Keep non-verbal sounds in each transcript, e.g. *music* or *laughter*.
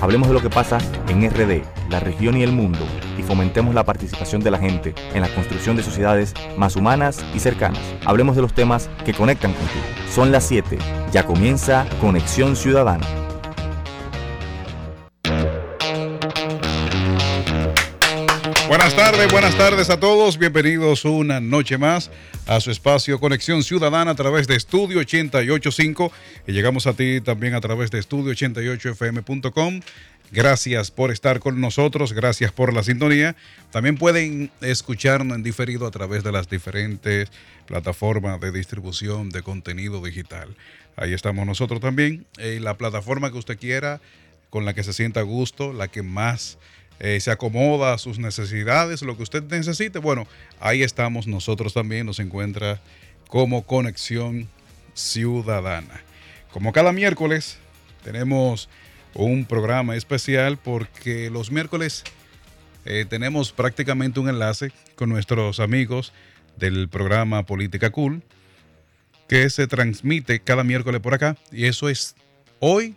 Hablemos de lo que pasa en RD, la región y el mundo, y fomentemos la participación de la gente en la construcción de sociedades más humanas y cercanas. Hablemos de los temas que conectan contigo. Son las 7. Ya comienza Conexión Ciudadana. Buenas tardes, buenas tardes a todos. Bienvenidos una noche más a su espacio Conexión Ciudadana a través de Estudio 885 y llegamos a ti también a través de estudio88fm.com. Gracias por estar con nosotros, gracias por la sintonía. También pueden escuchar en diferido a través de las diferentes plataformas de distribución de contenido digital. Ahí estamos nosotros también. Eh, la plataforma que usted quiera, con la que se sienta a gusto, la que más eh, se acomoda a sus necesidades, lo que usted necesite. Bueno, ahí estamos nosotros también, nos encuentra como Conexión Ciudadana. Como cada miércoles tenemos un programa especial porque los miércoles eh, tenemos prácticamente un enlace con nuestros amigos del programa Política Cool que se transmite cada miércoles por acá y eso es hoy,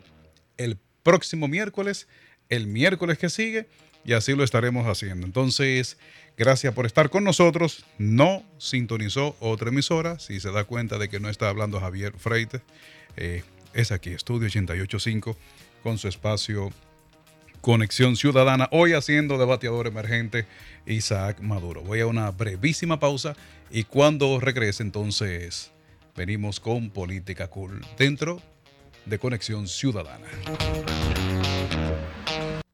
el próximo miércoles, el miércoles que sigue y así lo estaremos haciendo. Entonces, gracias por estar con nosotros. No sintonizó otra emisora. Si se da cuenta de que no está hablando Javier Freites, eh, es aquí, Estudio 885, con su espacio Conexión Ciudadana. Hoy haciendo debateador emergente Isaac Maduro. Voy a una brevísima pausa y cuando regrese, entonces venimos con Política Cool dentro de Conexión Ciudadana.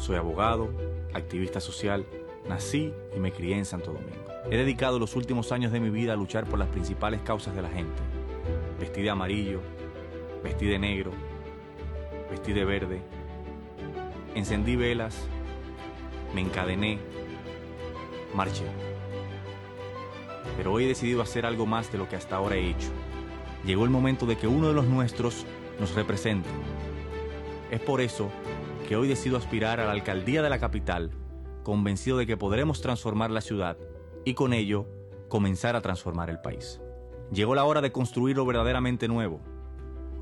Soy abogado, activista social, nací y me crié en Santo Domingo. He dedicado los últimos años de mi vida a luchar por las principales causas de la gente. Vestí de amarillo, vestí de negro, vestí de verde. Encendí velas, me encadené, marché. Pero hoy he decidido hacer algo más de lo que hasta ahora he hecho. Llegó el momento de que uno de los nuestros nos represente. Es por eso que hoy decido aspirar a la alcaldía de la capital, convencido de que podremos transformar la ciudad y con ello comenzar a transformar el país. Llegó la hora de construir lo verdaderamente nuevo.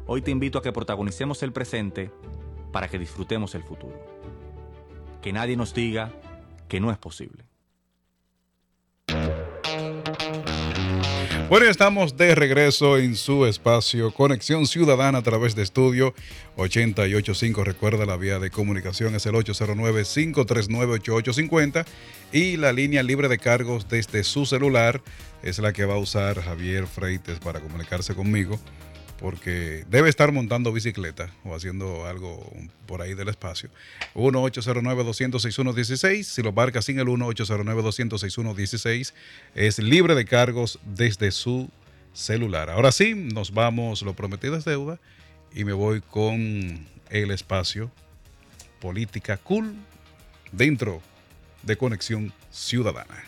Hoy te invito a que protagonicemos el presente para que disfrutemos el futuro. Que nadie nos diga que no es posible. Bueno, estamos de regreso en su espacio Conexión Ciudadana a través de estudio 885. Recuerda, la vía de comunicación es el 809-539-8850 y la línea libre de cargos desde su celular es la que va a usar Javier Freites para comunicarse conmigo porque debe estar montando bicicleta o haciendo algo por ahí del espacio. 1-809-206-116. Si lo marca sin el 1-809-206-116, es libre de cargos desde su celular. Ahora sí, nos vamos, lo prometido es deuda, y me voy con el espacio Política Cool dentro de Conexión Ciudadana.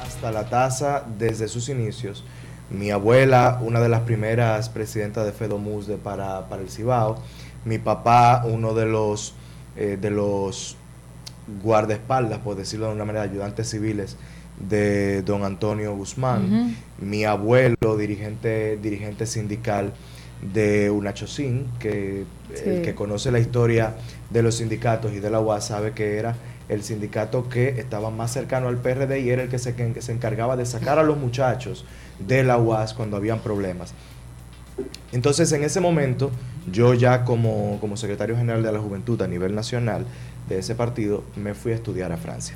Hasta la tasa desde sus inicios mi abuela, una de las primeras presidentas de FEDOMUS de para, para el Cibao, mi papá, uno de los, eh, de los guardaespaldas, por decirlo de una manera, ayudantes civiles de don Antonio Guzmán, mi abuelo, dirigente, dirigente sindical de Unachocín, que el que conoce la historia de los sindicatos y de la UAS sabe que era el sindicato que estaba más cercano al PRD y era el que se, que se encargaba de sacar a los muchachos de la UAS cuando habían problemas. Entonces, en ese momento, yo ya como, como secretario general de la Juventud a nivel nacional, de ese partido, me fui a estudiar a Francia.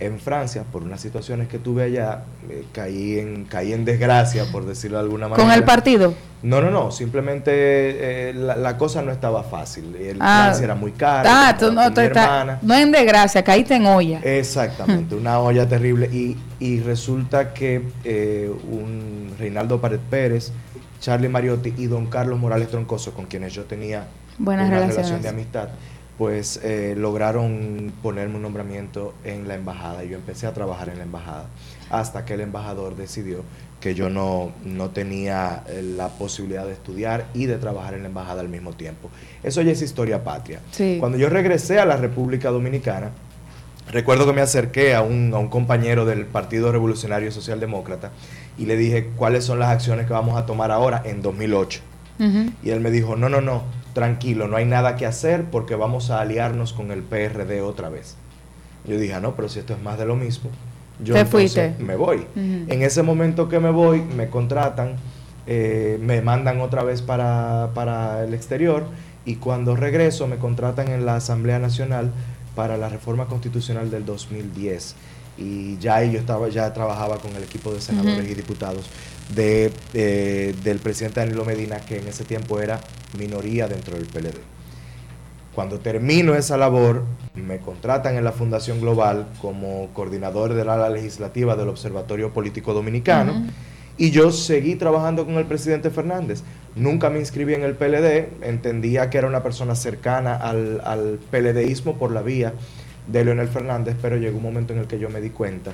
En Francia, por unas situaciones que tuve allá, eh, caí, en, caí en desgracia, por decirlo de alguna manera. ¿Con el partido? No, no, no, simplemente eh, la, cosa no estaba fácil. El ah, Francia era muy caro. Ah, tú no, no en desgracia, caíste en olla. Exactamente, una olla terrible. Y, y resulta que eh, un Reinaldo Pared Pérez, Charlie Mariotti y don Carlos Morales Troncoso, con quienes yo tenía Buenas una relación de amistad, pues eh, lograron ponerme un nombramiento en la embajada y yo empecé a trabajar en la embajada hasta que el embajador decidió que yo no, no tenía eh, la posibilidad de estudiar y de trabajar en la embajada al mismo tiempo. Eso ya es historia patria. Cuando yo regresé a la República Dominicana, recuerdo que me acerqué a un, a un compañero del Partido Revolucionario Socialdemócrata y le dije cuáles son las acciones que vamos a tomar ahora en 2008. Y él me dijo, no, no, no, tranquilo, no hay nada que hacer porque vamos a aliarnos con el PRD otra vez. Yo dije, ah, no, pero si esto es más de lo mismo, yo me voy. En ese momento que me voy, me contratan, eh, me mandan otra vez para, para el exterior y cuando regreso me contratan en la Asamblea Nacional para la reforma constitucional del 2010 y ya yo estaba ya trabajaba con el equipo de senadores y diputados de, eh, del presidente Danilo Medina, que en ese tiempo era minoría dentro del PLD. Cuando termino esa labor, me contratan en la Fundación Global como coordinador de la ala legislativa del Observatorio Político Dominicano. Y yo seguí trabajando con el presidente Fernández. Nunca me inscribí en el PLD, entendía que era una persona cercana al, al PLDismo por la vía de Leonel Fernández, pero llegó un momento en el que yo me di cuenta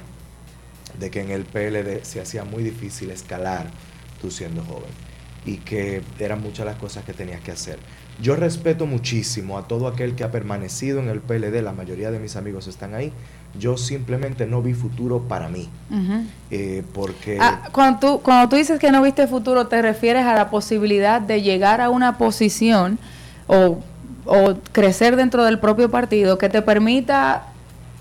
de que en el PLD se hacía muy difícil escalar tú siendo joven y que eran muchas las cosas que tenías que hacer. Yo respeto muchísimo a todo aquel que ha permanecido en el PLD, la mayoría de mis amigos están ahí. Yo simplemente no vi futuro para mí. Eh, porque... Ah, cuando, tú, cuando tú dices que no viste futuro, te refieres a la posibilidad de llegar a una posición o, o crecer dentro del propio partido que te permita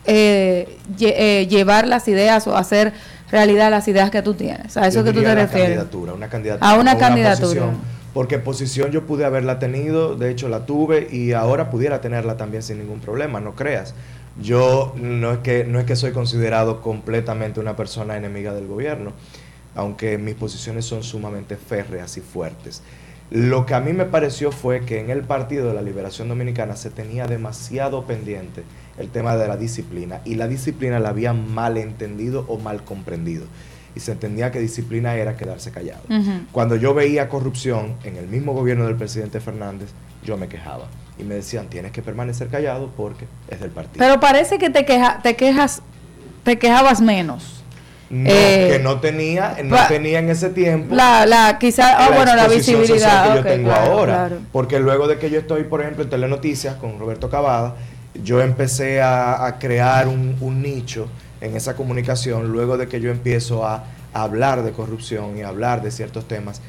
eh, eh, llevar las ideas o hacer realidad las ideas que tú tienes. A eso que tú te refieres. Candidatura, una candidatura. A una candidatura. porque posición yo pude haberla tenido, de hecho la tuve y ahora pudiera tenerla también sin ningún problema, no creas. Yo no es que no es que soy considerado completamente una persona enemiga del gobierno, aunque mis posiciones son sumamente férreas y fuertes. Lo que a mí me pareció fue que en el Partido de la Liberación Dominicana se tenía demasiado pendiente el tema de la disciplina y la disciplina la había mal entendido o mal comprendido y se entendía que disciplina era quedarse callado. Cuando yo veía corrupción en el mismo gobierno del presidente Fernández, yo me quejaba y me decían, tienes que permanecer callado porque es del partido. Pero parece que te, queja, te quejas, te quejabas menos. No, eh, que no tenía, no tenía en ese tiempo. La, la quizá, ah, bueno, la visibilidad que yo tengo ahora. Porque luego de que yo estoy, por ejemplo, en Telenoticias con Roberto Cavada, yo empecé a, crear un, nicho en esa comunicación, luego de que yo empiezo a, hablar de corrupción y hablar de ciertos temas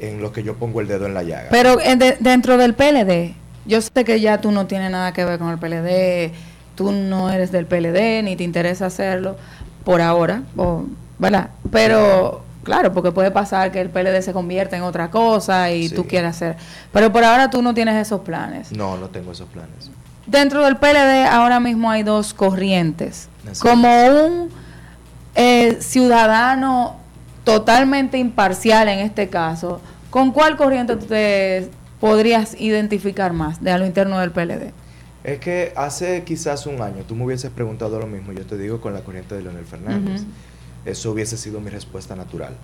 en los que yo pongo el dedo en la llaga. Pero dentro del PLD, yo sé que ya tú no tienes nada que ver con el PLD, tú no eres del PLD, ni te interesa hacerlo por ahora, o, ¿verdad? Pero claro, porque puede pasar que el PLD se convierta en otra cosa y tú quieras hacer. Pero por ahora tú no tienes esos planes. No, no tengo esos planes. Dentro del PLD ahora mismo hay dos corrientes. Como un eh, ciudadano totalmente imparcial en este caso, ¿con cuál corriente te podrías identificar más de a lo interno del PLD? Es que hace quizás un año tú me hubieses preguntado lo mismo, yo te digo con la corriente de Leonel Fernández. Eso hubiese sido mi respuesta natural.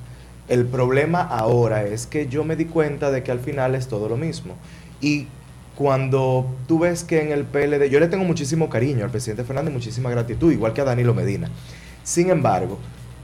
El problema ahora es que yo me di cuenta de que al final es todo lo mismo. Y cuando tú ves que en el PLD, yo le tengo muchísimo cariño al presidente Fernández, muchísima gratitud, igual que a Danilo Medina. Sin embargo,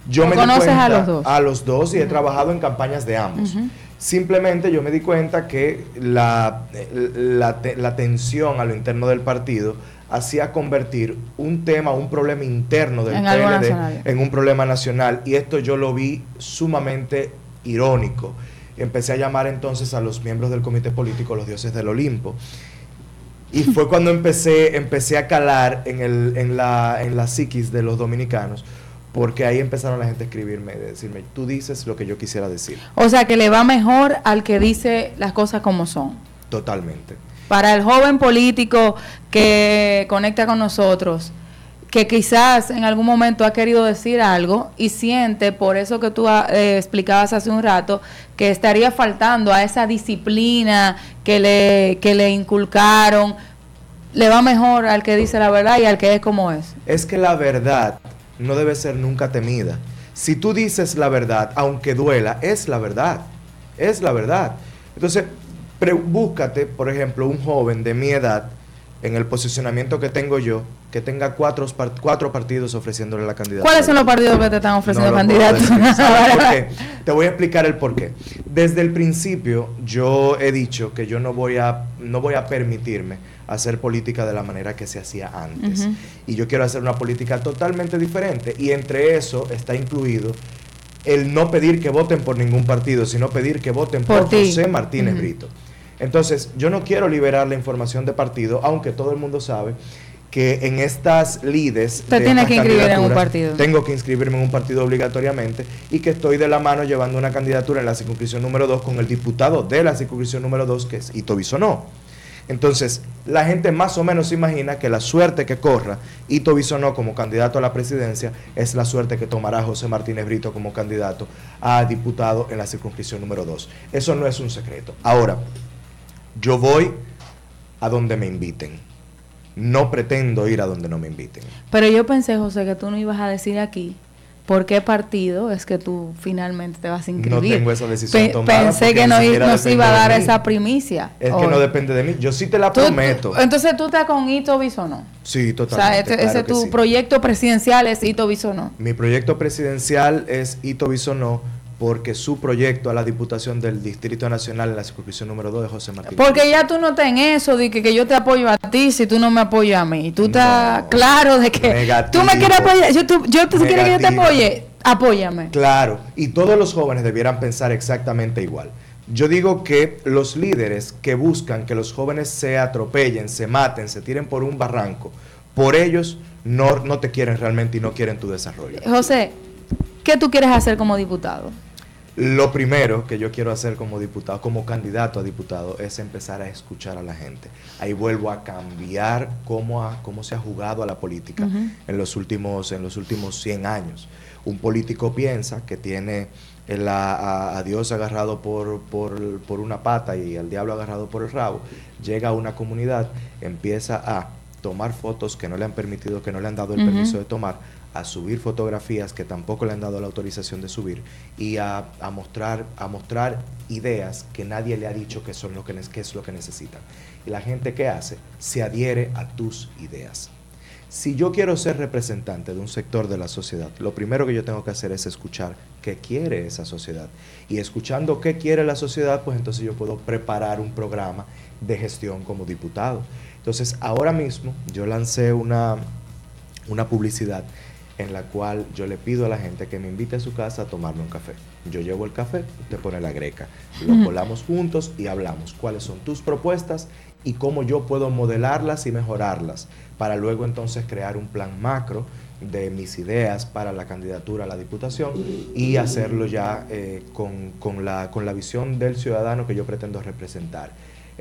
yo me di cuenta a los dos, a los dos y he trabajado en campañas de ambos. Simplemente yo me di cuenta que la, la, tensión a lo interno del partido hacía convertir un tema, un problema interno del PLD en un problema nacional. Y esto yo lo vi sumamente irónico. Empecé a llamar entonces a los miembros del comité político los dioses del Olimpo. Y fue cuando empecé, empecé a calar en, el, en, la, en la psiquis de los dominicanos, porque ahí empezaron la gente a escribirme, a decirme, tú dices lo que yo quisiera decir. O sea, que le va mejor al que dice las cosas como son. Totalmente. Para el joven político que conecta con nosotros, que quizás en algún momento ha querido decir algo y siente, por eso que tú ah, eh, explicabas hace un rato, que estaría faltando a esa disciplina que le, que le inculcaron, le va mejor al que dice la verdad y al que es como es. Es que la verdad no debe ser nunca temida. Si tú dices la verdad, aunque duela, es la verdad. Es la verdad. Entonces, búscate, por ejemplo, un joven de mi edad, en el posicionamiento que tengo yo, que tenga cuatro, cuatro partidos ofreciéndole la candidatura. ¿Cuáles son los partidos que te están ofreciendo candidatos? *laughs* Te voy a explicar el por qué. Desde el principio yo he dicho que yo no voy a, no voy a permitirme hacer política de la manera que se hacía antes. Y yo quiero hacer una política totalmente diferente. Y entre eso está incluido el no pedir que voten por ningún partido, sino pedir que voten por, José Martínez Brito. Entonces, yo no quiero liberar la información de partido, aunque todo el mundo sabe que en estas lides... Usted tiene que inscribir en un partido. Tengo que inscribirme en un partido obligatoriamente y que estoy de la mano llevando una candidatura en la circunscripción número 2 con el diputado de la circunscripción número 2, que es Ito Bisonó. Entonces, la gente más o menos se imagina que la suerte que corra Ito Bisonó como candidato a la presidencia es la suerte que tomará José Martínez Brito como candidato a diputado en la circunscripción número 2. Eso no es un secreto. Ahora, yo voy a donde me inviten. No pretendo ir a donde no me inviten. Pero yo pensé, José, que tú no ibas a decir aquí por qué partido es que tú finalmente te vas a inscribir. No tengo esa decisión tomada. Pensé que no nos iba a dar esa primicia. Es que no depende de mí. Yo sí te la prometo. entonces tú estás con Ito Bisonó. Sí, totalmente. O sea, ese, tu proyecto presidencial es Ito Bisonó. Mi proyecto presidencial es Ito Bisonó porque su proyecto a la Diputación del Distrito Nacional en la circunscripción número 2 de José Martínez. Porque ya tú no estás en eso de que, yo te apoyo a ti si tú no me apoyas a mí. Tú estás claro de que tú me quieres apoyar, yo, tú, yo tú quieres que yo te apoye, apóyame. Claro, y todos los jóvenes debieran pensar exactamente igual. Yo digo que los líderes que buscan que los jóvenes se atropellen, se maten, se tiren por un barranco, por ellos no, no te quieren realmente y no quieren tu desarrollo. José, ¿qué tú quieres hacer como diputado? Lo primero que yo quiero hacer como diputado, como candidato a diputado, es empezar a escuchar a la gente. Ahí vuelvo a cambiar cómo, cómo se ha jugado a la política en, los últimos, en los últimos 100 años. Un político piensa que tiene a, Dios agarrado por, por, una pata y al diablo agarrado por el rabo. Llega a una comunidad, empieza a tomar fotos que no le han permitido, que no le han dado el permiso de tomar, a subir fotografías que tampoco le han dado la autorización de subir y a, mostrar, a mostrar ideas que nadie le ha dicho que, son lo que, que es lo que necesitan. Y la gente que hace se adhiere a tus ideas. Si yo quiero ser representante de un sector de la sociedad, lo primero que yo tengo que hacer es escuchar qué quiere esa sociedad. Y escuchando qué quiere la sociedad, pues entonces yo puedo preparar un programa de gestión como diputado. Entonces, ahora mismo yo lancé una, una publicidad en la cual yo le pido a la gente que me invite a su casa a tomarme un café. Yo llevo el café, usted pone la greca, lo colamos juntos y hablamos cuáles son tus propuestas y cómo yo puedo modelarlas y mejorarlas para luego entonces crear un plan macro de mis ideas para la candidatura a la diputación y hacerlo ya eh, con, con, la, con la visión del ciudadano que yo pretendo representar.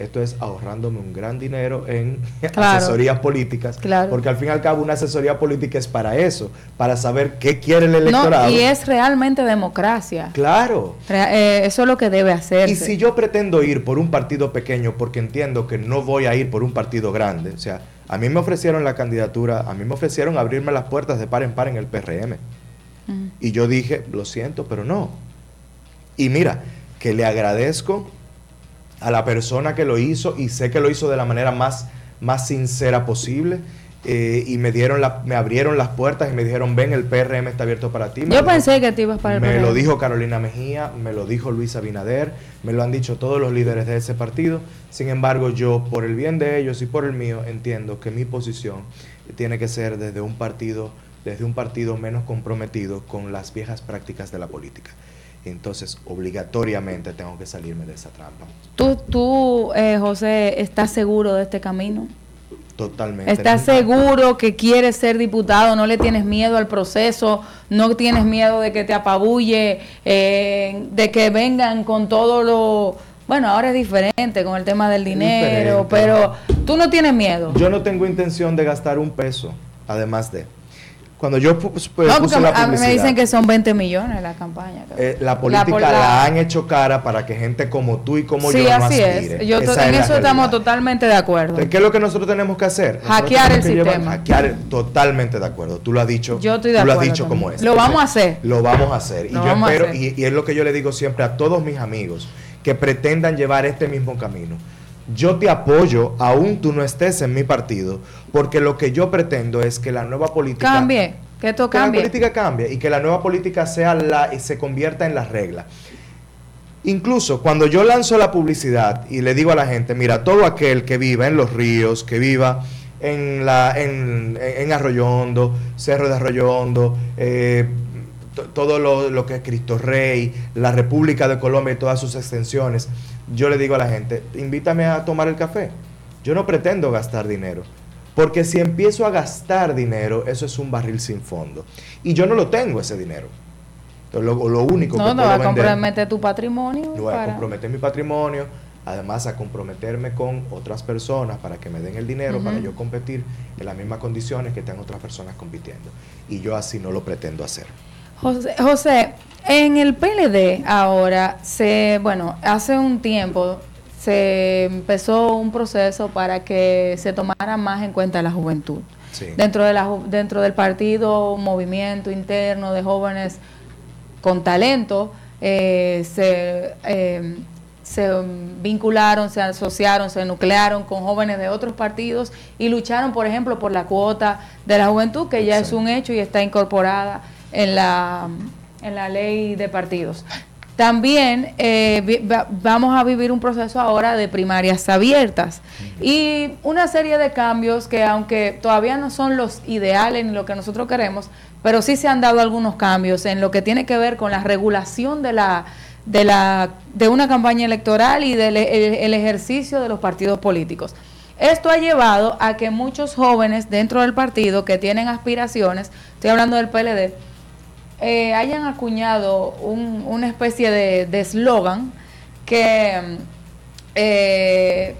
Esto es ahorrándome un gran dinero en *laughs* asesorías políticas, porque al fin y al cabo una asesoría política es para eso, para saber qué quiere el electorado. y es realmente democracia. Claro. Eh, eso es lo que debe hacer. Y si yo pretendo ir por un partido pequeño porque entiendo que no voy a ir por un partido grande, o sea, a mí me ofrecieron la candidatura, a mí me ofrecieron abrirme las puertas de par en par en el PRM. Y yo dije, lo siento, pero no. Y mira, que le agradezco a la persona que lo hizo y sé que lo hizo de la manera más, más sincera posible. Eh, y me dieron la, me abrieron las puertas y me dijeron ven el PRM está abierto para ti. Yo pensé que te ibas para el Me lo dijo Carolina Mejía, me lo dijo Luis Abinader, me lo han dicho todos los líderes de ese partido. Sin embargo, yo por el bien de ellos y por el mío entiendo que mi posición tiene que ser desde un partido, desde un partido menos comprometido con las viejas prácticas de la política. Entonces obligatoriamente tengo que salirme de esa trampa. ¿Tú, tú eh, José, estás seguro de este camino? Totalmente. ¿Estás seguro que quieres ser diputado? ¿No le tienes miedo al proceso? ¿No tienes miedo de que te apabulle? Eh, ¿De que vengan con todo lo... Bueno, ahora es diferente con el tema del dinero, pero tú no tienes miedo. Yo no tengo intención de gastar un peso, además de... Cuando yo puse la publicidad, me dicen que son 20 millones la campaña. Eh, la política la, han hecho cara para que gente como tú y como yo no así Es. Yo en eso estamos totalmente de acuerdo. ¿Qué es lo que nosotros tenemos que hacer? hackear el sistema. hackear, totalmente de acuerdo. Tú lo has dicho. Yo estoy de tú lo has dicho como es. Lo vamos a hacer. Lo vamos a hacer. y yo espero, y, y es lo que yo le digo siempre a todos mis amigos que pretendan llevar este mismo camino yo te apoyo, aún tú no estés en mi partido, porque lo que yo pretendo es que la nueva política cambie, que esto cambie. la política cambie y que la nueva política sea la y se convierta en la regla. Incluso cuando yo lanzo la publicidad y le digo a la gente, mira, todo aquel que viva en los ríos, que viva en la en, en Arroyondo, Cerro de Arroyondo, eh, todo lo, lo, que es Cristo Rey, la República de Colombia y todas sus extensiones, yo le digo a la gente, invítame a tomar el café. Yo no pretendo gastar dinero. Porque si empiezo a gastar dinero, eso es un barril sin fondo. Y yo no lo tengo ese dinero. Entonces, lo, lo único no, que no, va a comprometer tu patrimonio. No voy a comprometer mi patrimonio, además a comprometerme con otras personas para que me den el dinero para yo competir en las mismas condiciones que están otras personas compitiendo. Y yo así no lo pretendo hacer. José, José en el PLD ahora, se, bueno, hace un tiempo se empezó un proceso para que se tomara más en cuenta la juventud. Dentro, de la, dentro del partido, un movimiento interno de jóvenes con talento, eh, se, eh, se vincularon, se asociaron, se nuclearon con jóvenes de otros partidos y lucharon, por ejemplo, por la cuota de la juventud, que ya es un hecho y está incorporada en la en la ley de partidos. También eh, vamos a vivir un proceso ahora de primarias abiertas y una serie de cambios que aunque todavía no son los ideales ni lo que nosotros queremos, pero sí se han dado algunos cambios en lo que tiene que ver con la regulación de la de la de una campaña electoral y del el ejercicio de los partidos políticos. Esto ha llevado a que muchos jóvenes dentro del partido que tienen aspiraciones, estoy hablando del PLD, eh, hayan acuñado una especie de eslogan que eh,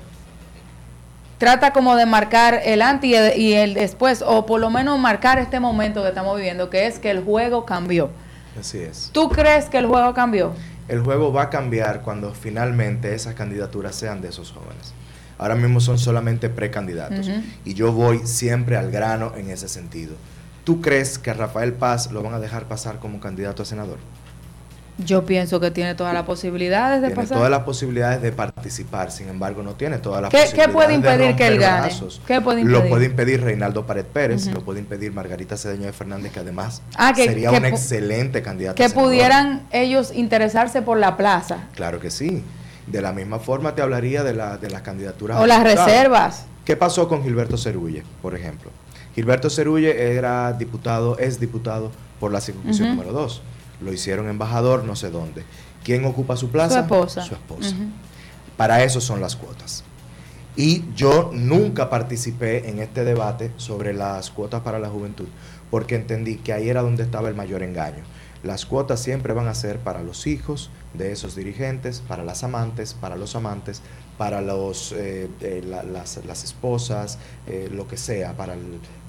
trata como de marcar el antes y el, después, o por lo menos marcar este momento que estamos viviendo, que es que el juego cambió. Así es. ¿Tú crees que el juego cambió? El juego va a cambiar cuando finalmente esas candidaturas sean de esos jóvenes. Ahora mismo son solamente precandidatos. Y yo voy siempre al grano en ese sentido. ¿Tú crees que a Rafael Paz lo van a dejar pasar como candidato a senador? Yo pienso que tiene todas las posibilidades de tiene pasar. todas las posibilidades de participar, sin embargo, no tiene todas las posibilidades. ¿Qué puede impedir que él gane? ¿Qué puede impedir? Lo puede impedir Reinaldo Pared Pérez, lo puede impedir Margarita Cedeño de Fernández, que además ah, sería un excelente candidato. Que pudieran ellos interesarse por la plaza. Claro que sí. De la misma forma te hablaría de, la, de las candidaturas. O las reservas. ¿Qué pasó con Gilberto Cerulle, por ejemplo? Gilberto Cerulle era diputado, es diputado por la circunscripción número 2. Lo hicieron embajador no sé dónde. ¿Quién ocupa su plaza? Su esposa. Su esposa. Para eso son las cuotas. Y yo nunca participé en este debate sobre las cuotas para la juventud, porque entendí que ahí era donde estaba el mayor engaño. Las cuotas siempre van a ser para los hijos de esos dirigentes, para las amantes, para los amantes, para los, eh, eh, las, esposas, eh, lo que sea, para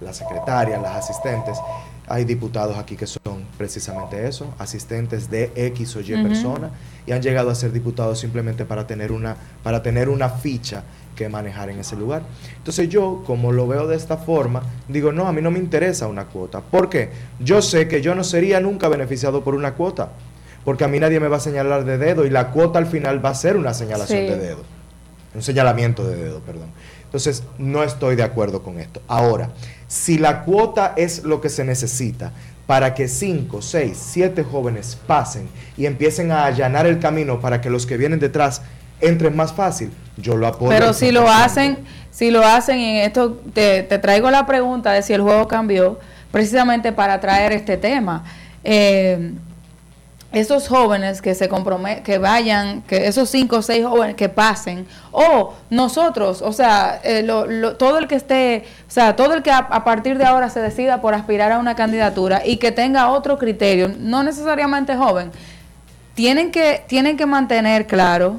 las secretarias, las asistentes. Hay diputados aquí que son precisamente eso, asistentes de X o Y persona, y han llegado a ser diputados simplemente para tener una, para tener una ficha que manejar en ese lugar. Entonces yo, como lo veo de esta forma, digo, no, a mí no me interesa una cuota. ¿Por qué? Yo sé que yo no sería nunca beneficiado por una cuota, porque a mí nadie me va a señalar de dedo y la cuota al final va a ser una señalación de dedo un señalamiento de dedo, perdón. Entonces, no estoy de acuerdo con esto. Ahora, si la cuota es lo que se necesita para que 5, 6, 7 jóvenes pasen y empiecen a allanar el camino para que los que vienen detrás entren más fácil, yo lo apoyo. Pero si lo hacen, si lo hacen, y en esto te, traigo la pregunta de si el juego cambió, precisamente para traer este tema. Eh, esos jóvenes que se comprometen, que vayan, que esos cinco o seis jóvenes que pasen, o nosotros, o sea, eh, todo el que esté, o sea, todo el que a, partir de ahora se decida por aspirar a una candidatura y que tenga otro criterio, no necesariamente joven, tienen que, tienen que mantener claro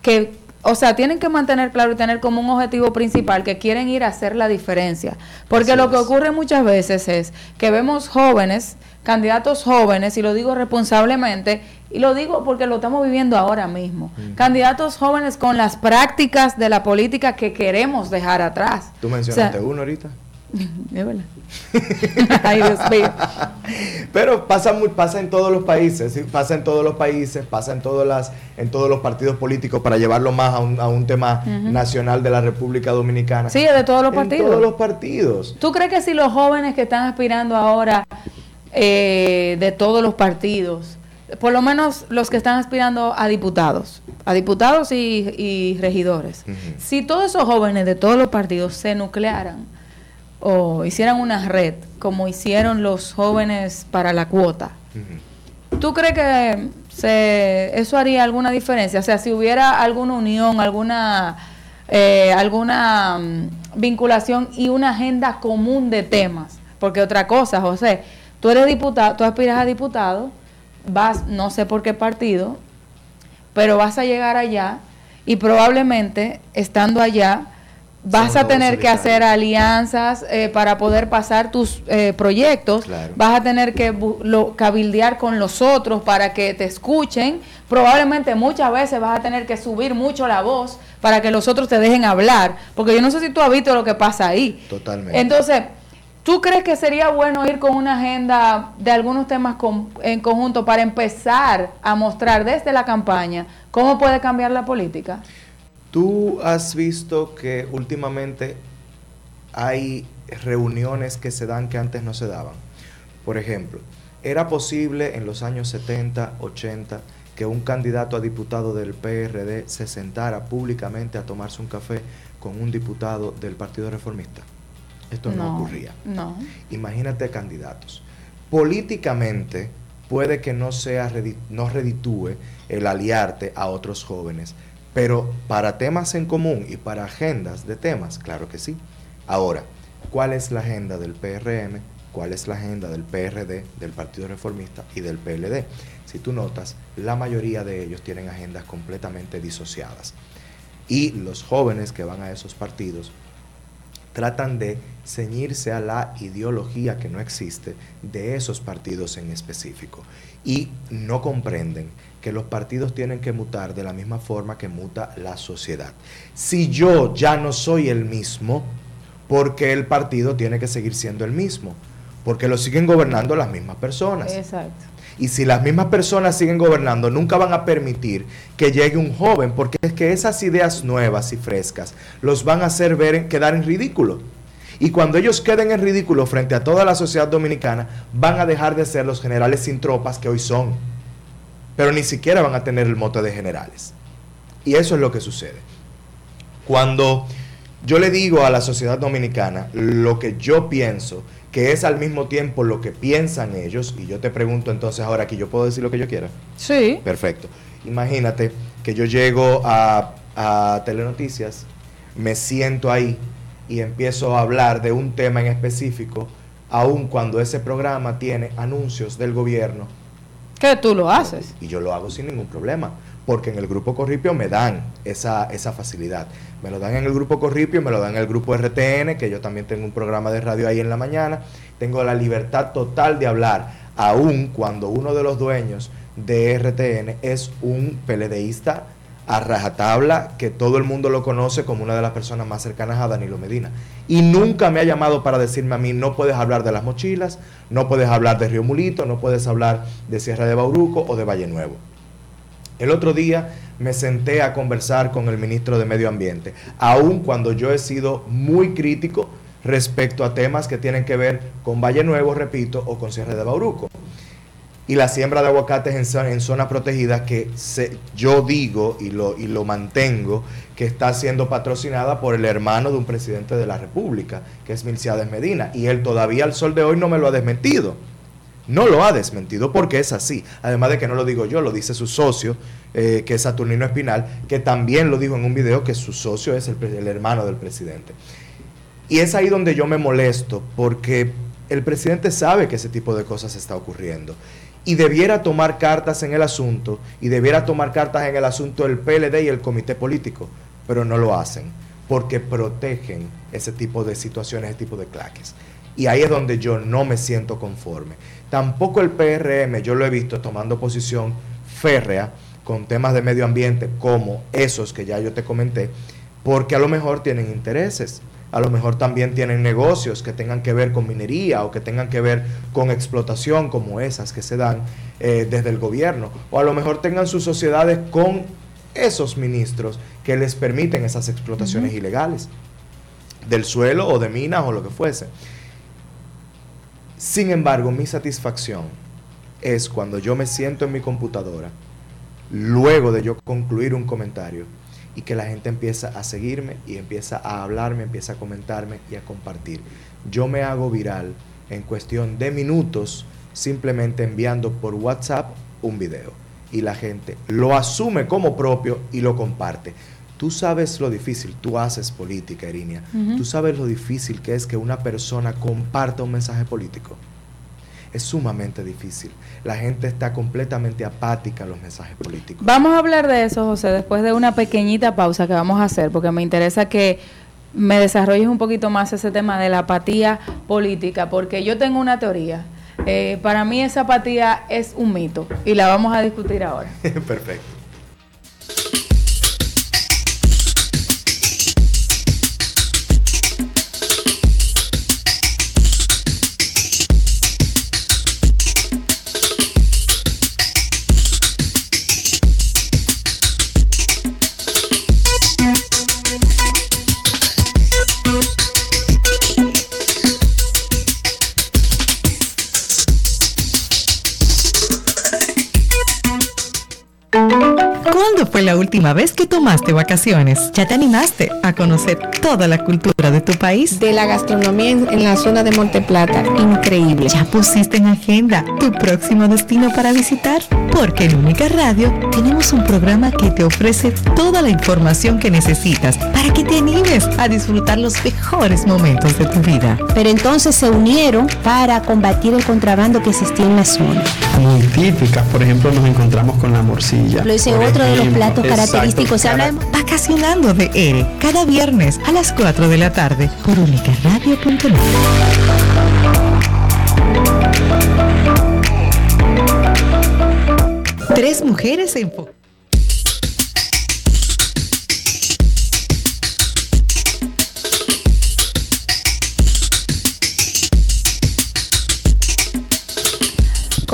que o sea, tienen que mantener claro y tener como un objetivo principal que quieren ir a hacer la diferencia. Porque lo que ocurre muchas veces es que vemos jóvenes, candidatos jóvenes, y lo digo responsablemente, y lo digo porque lo estamos viviendo ahora mismo, candidatos jóvenes con las prácticas de la política que queremos dejar atrás. Tú mencionaste uno ahorita. *laughs* *laughs* Ay, Dios mío. Pero pasa, pasa en todos los países, pasa en todos los países, pasa en, todas las, en todos los partidos políticos para llevarlo más a un, a un tema nacional de la República Dominicana. Sí, de todos los partidos. Todos los partidos. ¿Tú crees que si los jóvenes que están aspirando ahora eh, de todos los partidos, por lo menos los que están aspirando a diputados, a diputados y, regidores, si todos esos jóvenes de todos los partidos se nuclearan, o hicieran una red, como hicieron los jóvenes para la cuota, ¿tú crees que se, eso haría alguna diferencia? O sea, si hubiera alguna unión, alguna, eh, alguna mm, vinculación y una agenda común de temas. Porque otra cosa, José, tú eres diputado, tú aspiras a diputado, vas, no sé por qué partido, pero vas a llegar allá y probablemente estando allá vas a tener que hacer alianzas eh, para poder pasar tus eh, proyectos, vas a tener que cabildear con los otros para que te escuchen, probablemente muchas veces vas a tener que subir mucho la voz para que los otros te dejen hablar, porque yo no sé si tú has visto lo que pasa ahí. Totalmente. Entonces, ¿tú crees que sería bueno ir con una agenda de algunos temas en conjunto para empezar a mostrar desde la campaña cómo puede cambiar la política? ¿Tú has visto que últimamente hay reuniones que se dan que antes no se daban? Por ejemplo, ¿era posible en los años 70, 80 que un candidato a diputado del PRD se sentara públicamente a tomarse un café con un diputado del Partido Reformista? Esto no, ocurría. No. Imagínate candidatos. Políticamente puede que no sea no reditúe el aliarte a otros jóvenes, pero para temas en común y para agendas de temas, claro que sí. Ahora, ¿cuál es la agenda del PRM? ¿Cuál es la agenda del PRD, del Partido Reformista y del PLD? Si tú notas, la mayoría de ellos tienen agendas completamente disociadas. Y los jóvenes que van a esos partidos tratan de ceñirse a la ideología que no existe de esos partidos en específico. Y no comprenden que los partidos tienen que mutar de la misma forma que muta la sociedad. Si yo ya no soy el mismo, porque el partido tiene que seguir siendo el mismo? Porque lo siguen gobernando las mismas personas. Exacto. Y si las mismas personas siguen gobernando, nunca van a permitir que llegue un joven, porque es que esas ideas nuevas y frescas los van a hacer ver, quedar en ridículo. Y cuando ellos queden en ridículo frente a toda la sociedad dominicana, van a dejar de ser los generales sin tropas que hoy son pero ni siquiera van a tener el mote de generales. Y eso es lo que sucede. Cuando yo le digo a la sociedad dominicana lo que yo pienso, que es al mismo tiempo lo que piensan ellos, y yo te pregunto entonces ahora que yo puedo decir lo que yo quiera. Sí. Perfecto. Imagínate que yo llego a, a Telenoticias, me siento ahí y empiezo a hablar de un tema en específico, aun cuando ese programa tiene anuncios del gobierno tú lo haces. Y yo lo hago sin ningún problema, porque en el grupo Corripio me dan esa, esa facilidad. Me lo dan en el grupo Corripio, me lo dan en el grupo RTN, que yo también tengo un programa de radio ahí en la mañana. Tengo la libertad total de hablar, aun cuando uno de los dueños de RTN es un peledeísta a rajatabla que todo el mundo lo conoce como una de las personas más cercanas a Danilo Medina. Y nunca me ha llamado para decirme a mí, no puedes hablar de las mochilas, no puedes hablar de Río Mulito, no puedes hablar de Sierra de Bauruco o de Valle Nuevo. El otro día me senté a conversar con el ministro de Medio Ambiente, aun cuando yo he sido muy crítico respecto a temas que tienen que ver con Valle Nuevo, repito, o con Sierra de Bauruco y la siembra de aguacates en, en zonas protegidas que yo digo y lo, y lo mantengo que está siendo patrocinada por el hermano de un presidente de la República, que es Milciades Medina, y él todavía al sol de hoy no me lo ha desmentido. No lo ha desmentido porque es así. Además de que no lo digo yo, lo dice su socio, eh, que es Saturnino Espinal, que también lo dijo en un video que su socio es el, el hermano del presidente. Y es ahí donde yo me molesto, porque el presidente sabe que ese tipo de cosas está ocurriendo. Y debiera tomar cartas en el asunto, y debiera tomar cartas en el asunto el PLD y el comité político, pero no lo hacen, porque protegen ese tipo de situaciones, ese tipo de claques. Y ahí es donde yo no me siento conforme. Tampoco el PRM, yo lo he visto tomando posición férrea con temas de medio ambiente como esos que ya yo te comenté, porque a lo mejor tienen intereses a lo mejor también tienen negocios que tengan que ver con minería o que tengan que ver con explotación como esas que se dan eh, desde el gobierno, o a lo mejor tengan sus sociedades con esos ministros que les permiten esas explotaciones ilegales del suelo o de minas o lo que fuese. Sin embargo, mi satisfacción es cuando yo me siento en mi computadora, luego de yo concluir un comentario, y que la gente empieza a seguirme y empieza a hablarme, empieza a comentarme y a compartir. Yo me hago viral en cuestión de minutos simplemente enviando por WhatsApp un video y la gente lo asume como propio y lo comparte. Tú sabes lo difícil, tú haces política, Erinia. Tú sabes lo difícil que es que una persona comparta un mensaje político es sumamente difícil. La gente está completamente apática a los mensajes políticos. Vamos a hablar de eso, José, después de una pequeñita pausa que vamos a hacer, porque me interesa que me desarrolles un poquito más ese tema de la apatía política, porque yo tengo una teoría. Eh, para mí esa apatía es un mito y la vamos a discutir ahora. *laughs* Perfecto. Fue la última vez que tomaste vacaciones? ¿Ya te animaste a conocer toda la cultura de tu país? De la gastronomía en, la zona de Monteplata, increíble. ¿Ya pusiste en agenda tu próximo destino para visitar? Porque en Única Radio tenemos un programa que te ofrece toda la información que necesitas para que te animes a disfrutar los mejores momentos de tu vida. Pero entonces se unieron para combatir el contrabando que existía en la zona. Muy típicas, por ejemplo, nos encontramos con la morcilla. Lo hice otro los platos característicos. Hablamos vacacionando de él cada viernes a las 4 de la tarde por unicaradio.net. Tres mujeres en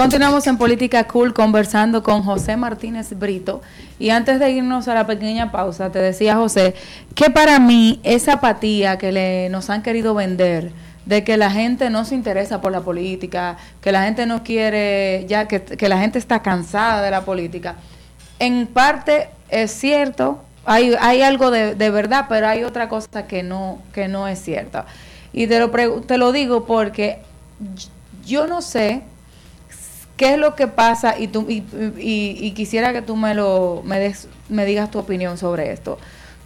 Continuamos en Política Cool conversando con José Martínez Brito. Y antes de irnos a la pequeña pausa, te decía José que para mí esa apatía que le, nos han querido vender, de que la gente no se interesa por la política, que la gente no quiere, ya que, la gente está cansada de la política, en parte es cierto, hay, hay algo de, de, verdad, pero hay otra cosa que no, que no es cierta. Y te lo, te lo digo porque yo no sé ¿Qué es lo que pasa? Y, tú, y, quisiera que tú me, lo, me, des, me digas tu opinión sobre esto.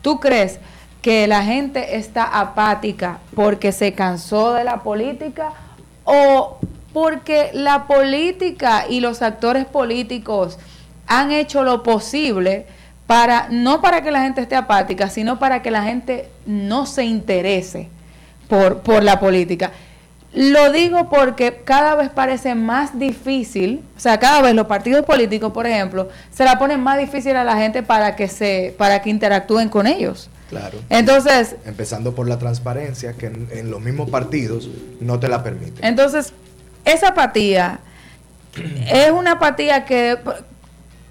¿Tú crees que la gente está apática porque se cansó de la política o porque la política y los actores políticos han hecho lo posible para, no para que la gente esté apática, sino para que la gente no se interese por, por la política? Lo digo porque cada vez parece más difícil, o sea, cada vez los partidos políticos, por ejemplo, se la ponen más difícil a la gente para que se para que interactúen con ellos. Claro. Entonces, empezando por la transparencia que en, los mismos partidos no te la permiten. Entonces, esa apatía *clears throat* es una apatía que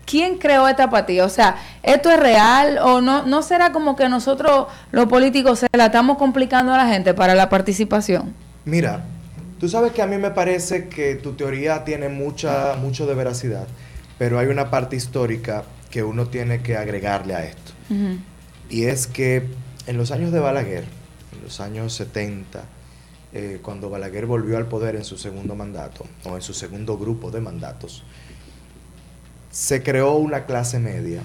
¿Quién creó esta apatía? O sea, ¿esto es real o no? ¿No será como que nosotros, los políticos, se la estamos complicando a la gente para la participación? Mira, Tú sabes que a mí me parece que tu teoría tiene mucha, mucho de veracidad, pero hay una parte histórica que uno tiene que agregarle a esto. Y es que en los años de Balaguer, en los años 70, eh, cuando Balaguer volvió al poder en su segundo mandato, o en su segundo grupo de mandatos, se creó una clase media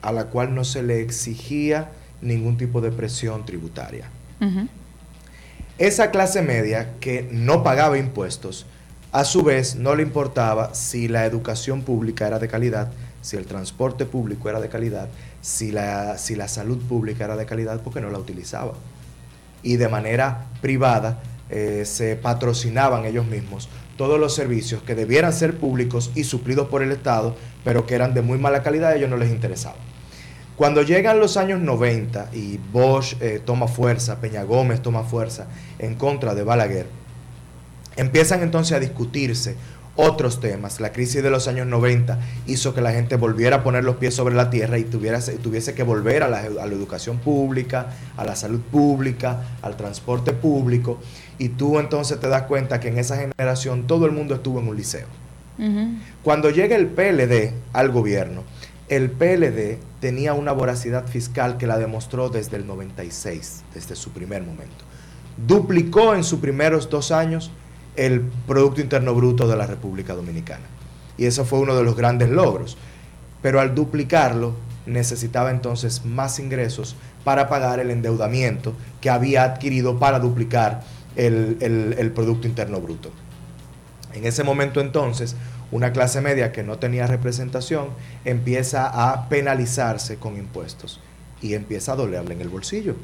a la cual no se le exigía ningún tipo de presión tributaria. Esa clase media que no pagaba impuestos, a su vez no le importaba si la educación pública era de calidad, si el transporte público era de calidad, si la, si la salud pública era de calidad, porque no la utilizaba. Y de manera privada eh, se patrocinaban ellos mismos todos los servicios que debieran ser públicos y suplidos por el Estado, pero que eran de muy mala calidad, a ellos no les interesaba. Cuando llegan los años 90 y Bosch eh, toma fuerza, Peña Gómez toma fuerza en contra de Balaguer, empiezan entonces a discutirse otros temas. La crisis de los años 90 hizo que la gente volviera a poner los pies sobre la tierra y tuviese que volver a la, educación pública, a la salud pública, al transporte público. Y tú entonces te das cuenta que en esa generación todo el mundo estuvo en un liceo. Cuando llega el PLD al gobierno, el PLD tenía una voracidad fiscal que la demostró desde el 96, desde su primer momento. Duplicó en sus primeros dos años el Producto Interno Bruto de la República Dominicana. Y eso fue uno de los grandes logros. Pero al duplicarlo, necesitaba entonces más ingresos para pagar el endeudamiento que había adquirido para duplicar el, Producto Interno Bruto. En ese momento entonces, una clase media que no tenía representación empieza a penalizarse con impuestos y empieza a dolerle en el bolsillo.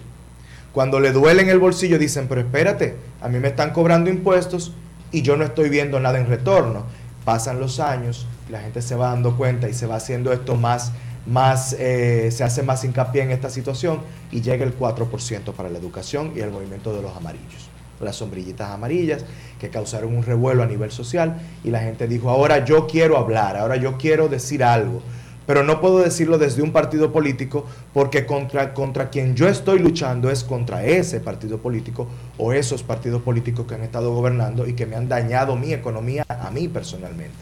Cuando le duele en el bolsillo dicen, pero espérate, a mí me están cobrando impuestos y yo no estoy viendo nada en retorno. Pasan los años, la gente se va dando cuenta y se va haciendo esto más, más eh, se hace más hincapié en esta situación y llega el 4% para la educación y el movimiento de los amarillos, las sombrillitas amarillas que causaron un revuelo a nivel social y la gente dijo, ahora yo quiero hablar, ahora yo quiero decir algo pero no puedo decirlo desde un partido político porque contra, contra quien yo estoy luchando es contra ese partido político o esos partidos políticos que han estado gobernando y que me han dañado mi economía a mí personalmente.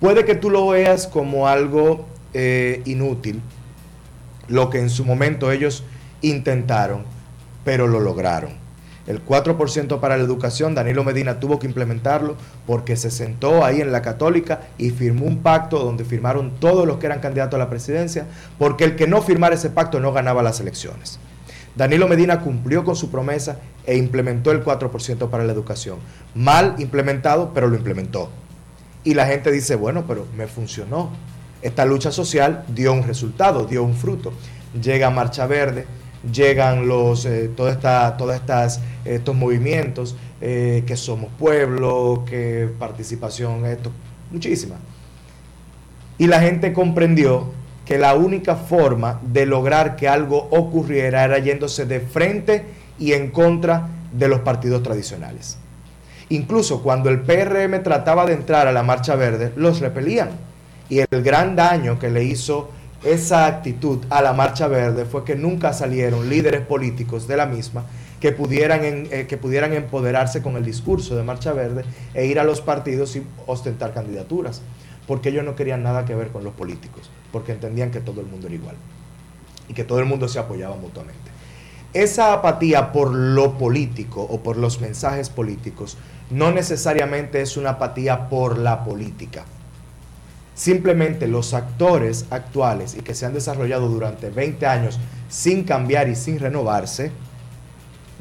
Puede que tú lo veas como algo eh, inútil, lo que en su momento ellos intentaron, pero lo lograron el 4% para la educación, Danilo Medina tuvo que implementarlo porque se sentó ahí en la católica y firmó un pacto donde firmaron todos los que eran candidatos a la presidencia, porque el que no firmara ese pacto no ganaba las elecciones. Danilo Medina cumplió con su promesa e implementó el 4% para la educación. Mal implementado, pero lo implementó. Y la gente dice, bueno, pero me funcionó. Esta lucha social dio un resultado, dio un fruto. Llega Marcha Verde, llegan los, eh, estas, estos movimientos, eh, que somos pueblo, que participación, esto, muchísimas. Y la gente comprendió que la única forma de lograr que algo ocurriera era yéndose de frente y en contra de los partidos tradicionales. Incluso cuando el PRM trataba de entrar a la Marcha Verde, los repelían. Y el gran daño que le hizo esa actitud a la Marcha Verde fue que nunca salieron líderes políticos de la misma que pudieran, eh, que pudieran empoderarse con el discurso de Marcha Verde e ir a los partidos y ostentar candidaturas, porque ellos no querían nada que ver con los políticos, porque entendían que todo el mundo era igual y que todo el mundo se apoyaba mutuamente. Esa apatía por lo político o por los mensajes políticos no necesariamente es una apatía por la política Simplemente los actores actuales y que se han desarrollado durante 20 años sin cambiar y sin renovarse,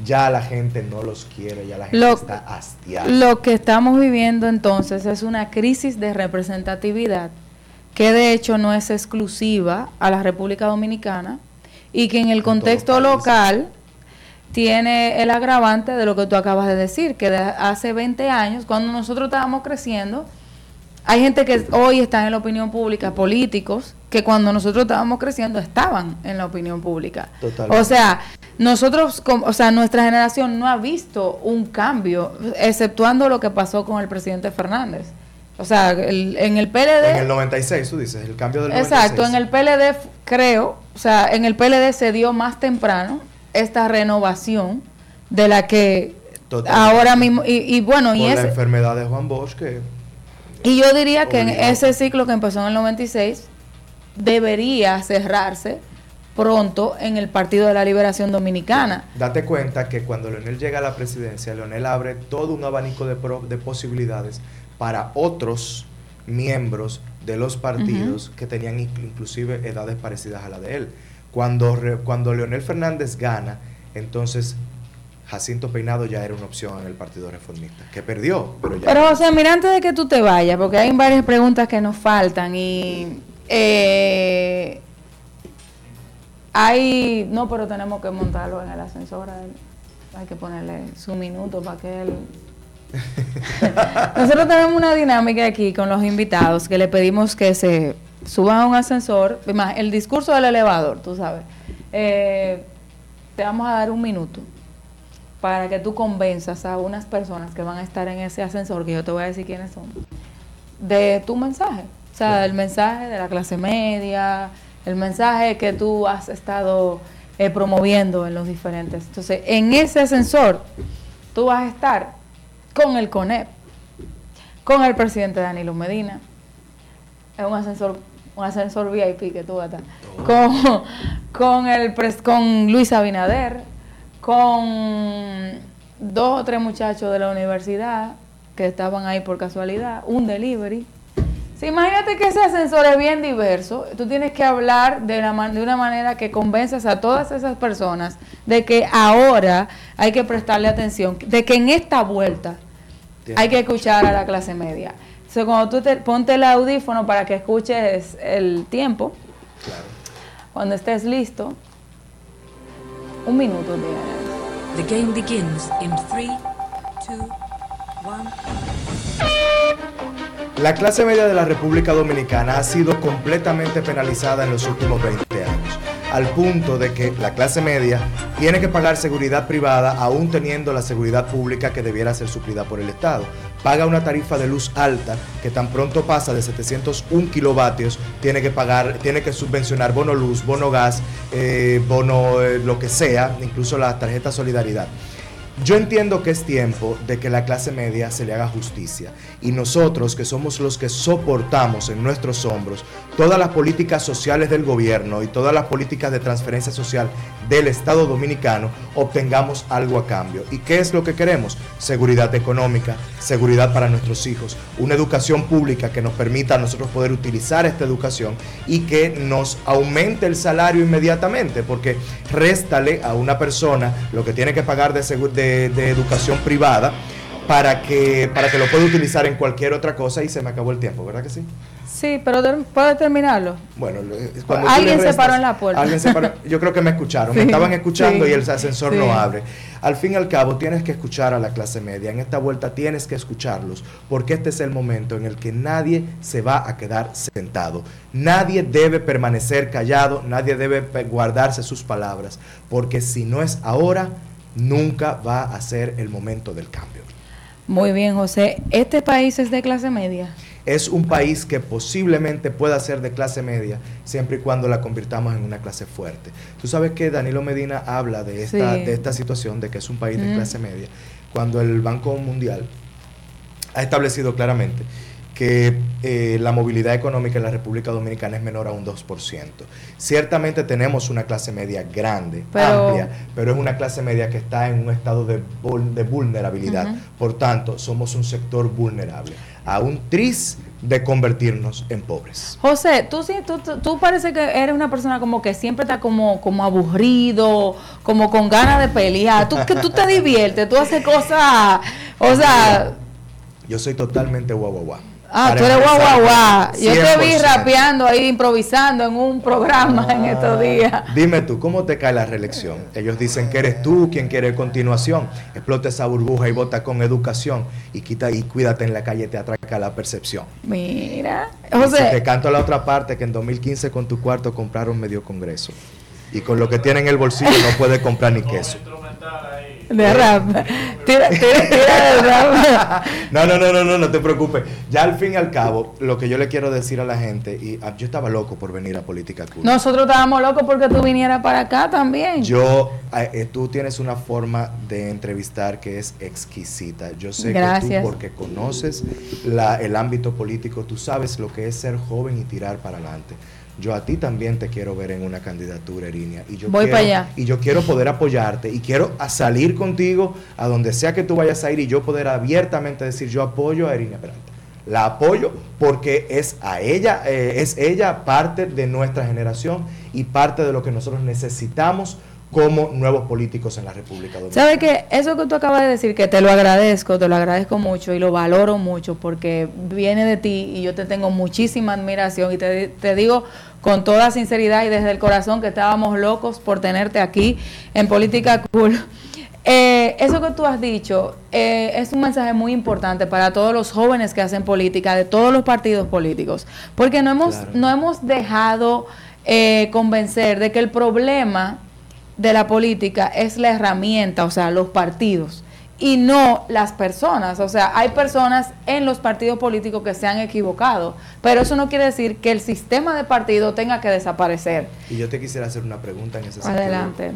ya la gente no los quiere, ya la gente está hastiada. Lo que estamos viviendo entonces es una crisis de representatividad que de hecho no es exclusiva a la República Dominicana y que en el contexto local tiene el agravante de lo que tú acabas de decir, que hace 20 años, cuando nosotros estábamos creciendo, hay gente que hoy está en la opinión pública, políticos, que cuando nosotros estábamos creciendo estaban en la opinión pública. O sea, nosotros, o sea, nuestra generación no ha visto un cambio, exceptuando lo que pasó con el presidente Fernández. O sea, en el PLD... En el 96, tú dices, el cambio del Exacto, en el PLD creo, o sea, en el PLD se dio más temprano esta renovación de la que ahora mismo... Y, bueno, y es... la enfermedad de Juan Bosch que y yo diría que en ese ciclo que empezó en el 96 debería cerrarse pronto en el Partido de la Liberación Dominicana. Date cuenta que cuando Leonel llega a la presidencia, Leonel abre todo un abanico de, pro- de posibilidades para otros miembros de los partidos que tenían inc- inclusive edades parecidas a la de él. Cuando, cuando Leonel Fernández gana, entonces Jacinto Peinado ya era una opción en el Partido Reformista, que perdió, pero ya... Pero José, mira, antes de que tú te vayas, porque hay varias preguntas que nos faltan y eh, hay, no, pero tenemos que montarlo en el ascensor, hay que ponerle su minuto para que él... *laughs* Nosotros tenemos una dinámica aquí con los invitados que le pedimos que se suban a un ascensor, más el discurso del elevador, tú sabes. Eh, te vamos a dar un minuto para que tú convenzas a unas personas que van a estar en ese ascensor, que yo te voy a decir quiénes son, de tu mensaje. O sea, el mensaje de la clase media, el mensaje que tú has estado eh, promoviendo en los diferentes. Entonces, en ese ascensor, tú vas a estar con el CONEP, con el presidente Danilo Medina, es un ascensor, un ascensor VIP que tú vas a estar, con, con, el, pres- con Luis Abinader, con dos o tres muchachos de la universidad que estaban ahí por casualidad, un delivery. Sí, imagínate que ese ascensor es bien diverso. Tú tienes que hablar de, la man- de una manera que convenzas a todas esas personas de que ahora hay que prestarle atención, de que en esta vuelta hay que escuchar a la clase media. Entonces, cuando tú te ponte el audífono para que escuches el tiempo, Claro. cuando estés listo, un minuto tienes. The game begins in three, two, one. La clase media de la República Dominicana ha sido completamente penalizada en los últimos 20 años, al punto de que la clase media tiene que pagar seguridad privada aún teniendo la seguridad pública que debiera ser suplida por el Estado. Paga una tarifa de luz alta que tan pronto pasa de 701 kilovatios, tiene que pagar, tiene que subvencionar bono luz, bono gas, eh, bono eh, lo que sea, incluso la tarjeta solidaridad. Yo entiendo que es tiempo de que la clase media se le haga justicia y nosotros que somos los que soportamos en nuestros hombros todas las políticas sociales del gobierno y todas las políticas de transferencia social del Estado dominicano obtengamos algo a cambio. ¿Y qué es lo que queremos? Seguridad económica, seguridad para nuestros hijos, una educación pública que nos permita a nosotros poder utilizar esta educación y que nos aumente el salario inmediatamente, porque réstale a una persona lo que tiene que pagar de, segu- de, de educación privada para que, para que lo pueda utilizar en cualquier otra cosa y se me acabó el tiempo, ¿verdad que sí? Sí, pero ¿puedes terminarlo? Bueno, cuando Alguien se paró en la puerta. Alguien se paró- yo creo que me escucharon, me estaban escuchando sí, y el ascensor sí. no abre. Al fin y al cabo, tienes que escuchar a la clase media. En esta vuelta tienes que escucharlos, porque este es el momento en el que nadie se va a quedar sentado. Nadie debe permanecer callado, nadie debe guardarse sus palabras, porque si no es ahora, nunca va a ser el momento del cambio. Muy bien, José. ¿Este país es de clase media? es un país que posiblemente pueda ser de clase media siempre y cuando la convirtamos en una clase fuerte. Tú sabes que Danilo Medina habla de esta, Sí. de esta situación, de que es un país de Mm. clase media, cuando el Banco Mundial ha establecido claramente que eh, la movilidad económica en la República Dominicana es menor a un 2%. Ciertamente tenemos una clase media grande, Pero- amplia, pero es una clase media que está en un estado de, vul- de vulnerabilidad. Por tanto, somos un sector vulnerable, a un tris de convertirnos en pobres. José, tú sí, tú, tú, tú parece que eres una persona como que siempre está como, como aburrido, como con ganas de pelear. Tú que tú te diviertes, tú haces cosas, o sea, Yo soy totalmente guau guau guau. Ah, tú eres guau guau guau. Yo te vi 100%. rapeando ahí, improvisando en un programa en estos días. Dime tú, ¿cómo te cae la reelección? Ellos dicen que eres tú quien quiere continuación. Explota esa burbuja y vota con educación. Y quita y cuídate en la calle, te atraca la percepción. Mira, Y si te José, canto la otra parte, que en 2015 con tu cuarto compraron medio congreso. Y con lo que tiene en el bolsillo no puede comprar ni queso. De rap, tira, tira, tira de rap. *laughs* No, no, no, no, no, no te preocupes. Ya al fin y al cabo, lo que yo le quiero decir a la gente, y ah, yo estaba loco por venir a Política Cool. Nosotros estábamos locos porque tú vinieras para acá también. Yo, eh, eh, tú tienes una forma de entrevistar que es exquisita. Yo sé que Gracias. tú, porque conoces la- el ámbito político, tú sabes lo que es ser joven y tirar para adelante. Yo a ti también te quiero ver en una candidatura, Erinia. Y yo Voy quiero, para allá. Y yo quiero poder apoyarte y quiero a salir contigo a donde sea que tú vayas a ir y yo poder abiertamente decir, yo apoyo a Erinia Peralta. La apoyo porque es a ella, eh, es ella parte de nuestra generación y parte de lo que nosotros necesitamos como nuevos políticos en la República Dominicana. ¿Sabe que Eso que tú acabas de decir, que te lo agradezco, te lo agradezco mucho y lo valoro mucho porque viene de ti y yo te tengo muchísima admiración y te, te digo con toda sinceridad y desde el corazón que estábamos locos por tenerte aquí en Política Cool. Eh, eso que tú has dicho eh, es un mensaje muy importante para todos los jóvenes que hacen política, de todos los partidos políticos, porque no hemos, Claro. no hemos dejado eh, convencer de que el problema de la política es la herramienta, o sea, los partidos, y no las personas. O sea, hay personas en los partidos políticos que se han equivocado, pero eso no quiere decir que el sistema de partido tenga que desaparecer. Y yo te quisiera hacer una pregunta en ese sentido. Adelante.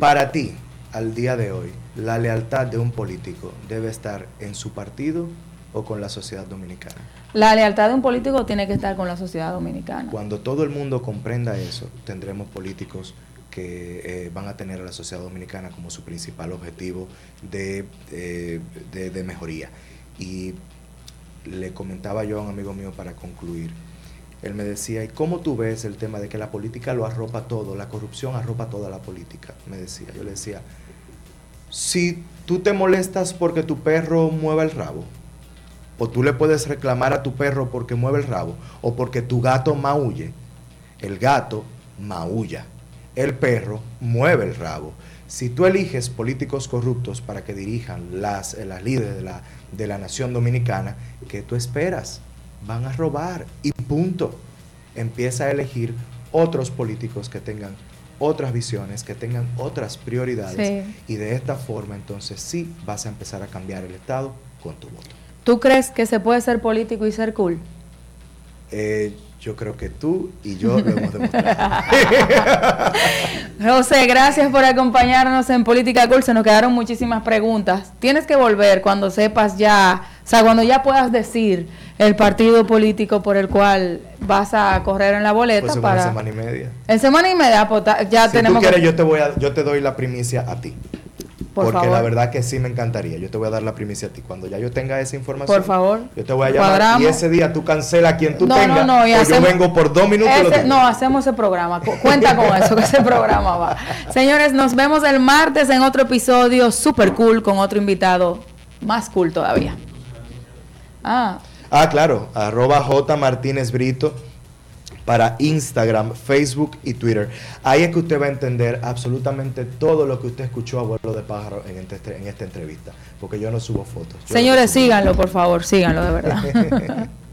Para ti, al día de hoy, la lealtad de un político debe estar en su partido o con la sociedad dominicana. La lealtad de un político tiene que estar con la sociedad dominicana. Cuando todo el mundo comprenda eso, tendremos políticos que eh, van a tener a la sociedad dominicana como su principal objetivo de, eh, de- de mejoría. Y le comentaba yo a un amigo mío para concluir, él me decía, ¿y cómo tú ves el tema de que la política lo arropa todo, la corrupción arropa toda la política? Me decía, yo le decía, si tú te molestas porque tu perro mueva el rabo, o tú le puedes reclamar a tu perro porque mueve el rabo, o porque tu gato maulle, el gato maulla, el perro mueve el rabo. Si tú eliges políticos corruptos para que dirijan las, eh, las líderes de la, de la nación dominicana, ¿qué tú esperas? Van a robar y punto. Empieza a elegir otros políticos que tengan otras visiones, que tengan otras prioridades Sí. y de esta forma entonces sí vas a empezar a cambiar el Estado con tu voto. ¿Tú crees que se puede ser político y ser cool? Eh, yo creo que tú y yo lo hemos demostrado. *laughs* José, gracias por acompañarnos en Política Cool. Se nos quedaron muchísimas preguntas. Tienes que volver cuando sepas ya, o sea, cuando ya puedas decir el partido político por el cual vas a correr en la boleta Pues en para... una semana y media. En semana y media, pues, ya si tenemos... tú quieres, que- yo te voy a, yo te doy la primicia a ti. Por porque favor. la verdad que sí me encantaría. Yo te voy a dar la primicia a ti. Cuando ya yo tenga esa información, Por favor. yo te voy a llamar Cuadramos. y ese día tú cancela a quien tú No, tengas. no, no, y o hacemos- yo vengo por dos minutos lo no, hacemos ese programa. Cu- Cuenta con eso, que ese programa va. Señores, nos vemos el martes en otro episodio super cool con otro invitado más cool todavía. Ah, Ah, claro, arroba J Martínez Brito para Instagram, Facebook y Twitter. Ahí es que usted va a entender absolutamente todo lo que usted escuchó a vuelo de pájaro en, este- en esta entrevista, porque yo no subo fotos. Señores, subo- síganlo, por favor, síganlo de verdad. *laughs*